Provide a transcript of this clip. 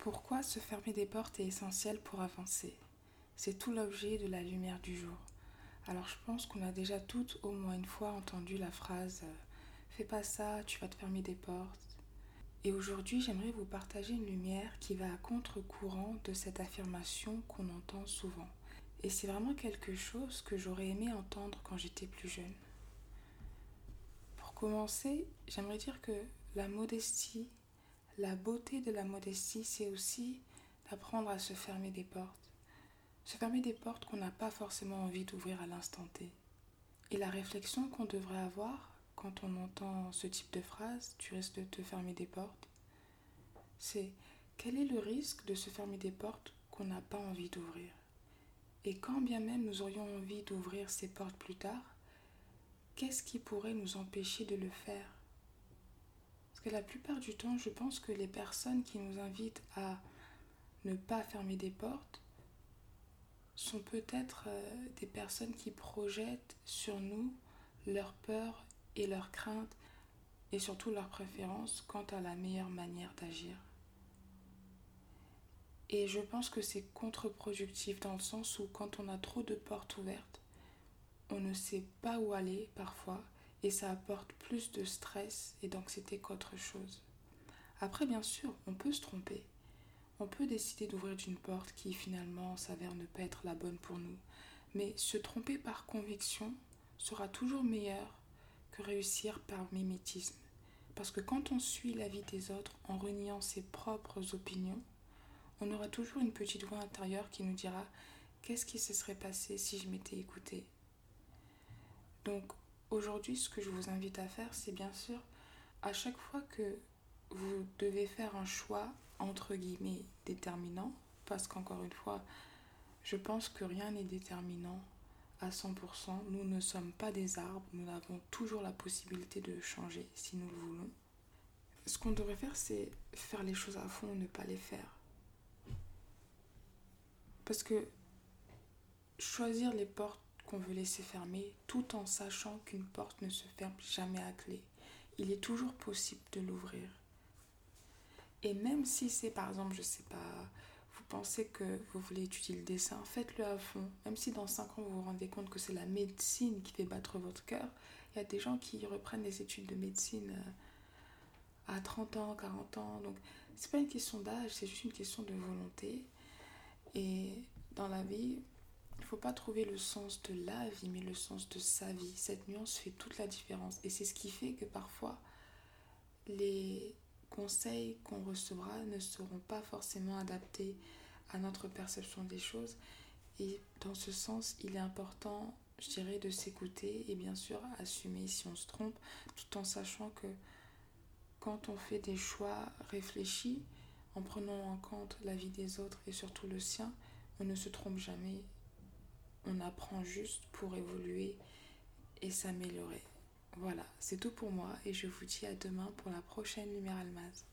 Pourquoi se fermer des portes est essentiel pour avancer? C'est tout l'objet de la lumière du jour. Alors je pense qu'on a déjà toutes au moins une fois entendu la phrase euh, Fais pas ça, tu vas te fermer des portes. Et aujourd'hui j'aimerais vous partager une lumière qui va à contre-courant de cette affirmation qu'on entend souvent. Et c'est vraiment quelque chose que j'aurais aimé entendre quand j'étais plus jeune. Pour commencer, j'aimerais dire que la modestie la beauté de la modestie, c'est aussi d'apprendre à se fermer des portes. Se fermer des portes qu'on n'a pas forcément envie d'ouvrir à l'instant T. Et la réflexion qu'on devrait avoir quand on entend ce type de phrase, tu risques de te fermer des portes, c'est quel est le risque de se fermer des portes qu'on n'a pas envie d'ouvrir? Et quand bien même nous aurions envie d'ouvrir ces portes plus tard, qu'est-ce qui pourrait nous empêcher de le faire? Parce que la plupart du temps, je pense que les personnes qui nous invitent à ne pas fermer des portes sont peut-être euh, des personnes qui projettent sur nous leurs peurs et leurs craintes et surtout leurs préférences quant à la meilleure manière d'agir. Et je pense que c'est contre-productif dans le sens où quand on a trop de portes ouvertes, on ne sait pas où aller parfois et ça apporte plus de stress et d'anxiété qu'autre chose. Après, bien sûr, on peut se tromper. On peut décider d'ouvrir d'une porte qui finalement s'avère ne pas être la bonne pour nous. Mais se tromper par conviction sera toujours meilleur que réussir par mimétisme. Parce que quand on suit l'avis des autres en reniant ses propres opinions, on aura toujours une petite voix intérieure qui nous dira qu'est-ce qui se serait passé si je m'étais écouté. Donc Aujourd'hui, ce que je vous invite à faire, c'est bien sûr, à chaque fois que vous devez faire un choix, entre guillemets, déterminant, parce qu'encore une fois, je pense que rien n'est déterminant à 100%. Nous ne sommes pas des arbres, nous avons toujours la possibilité de changer si nous le voulons. Ce qu'on devrait faire, c'est faire les choses à fond ne pas les faire. Parce que choisir les portes qu'on veut laisser fermer tout en sachant qu'une porte ne se ferme jamais à clé. Il est toujours possible de l'ouvrir. Et même si c'est par exemple, je sais pas, vous pensez que vous voulez étudier le dessin, faites-le à fond. Même si dans 5 ans vous vous rendez compte que c'est la médecine qui fait battre votre cœur, il y a des gens qui reprennent des études de médecine euh, à 30 ans, 40 ans. Donc c'est pas une question d'âge, c'est juste une question de volonté. Et dans la vie, il ne faut pas trouver le sens de la vie, mais le sens de sa vie. Cette nuance fait toute la différence. Et c'est ce qui fait que parfois, les conseils qu'on recevra ne seront pas forcément adaptés à notre perception des choses. Et dans ce sens, il est important, je dirais, de s'écouter et bien sûr assumer si on se trompe, tout en sachant que quand on fait des choix réfléchis, en prenant en compte la vie des autres et surtout le sien, on ne se trompe jamais on apprend juste pour évoluer et s'améliorer. Voilà, c'est tout pour moi et je vous dis à demain pour la prochaine Lumière Almaz.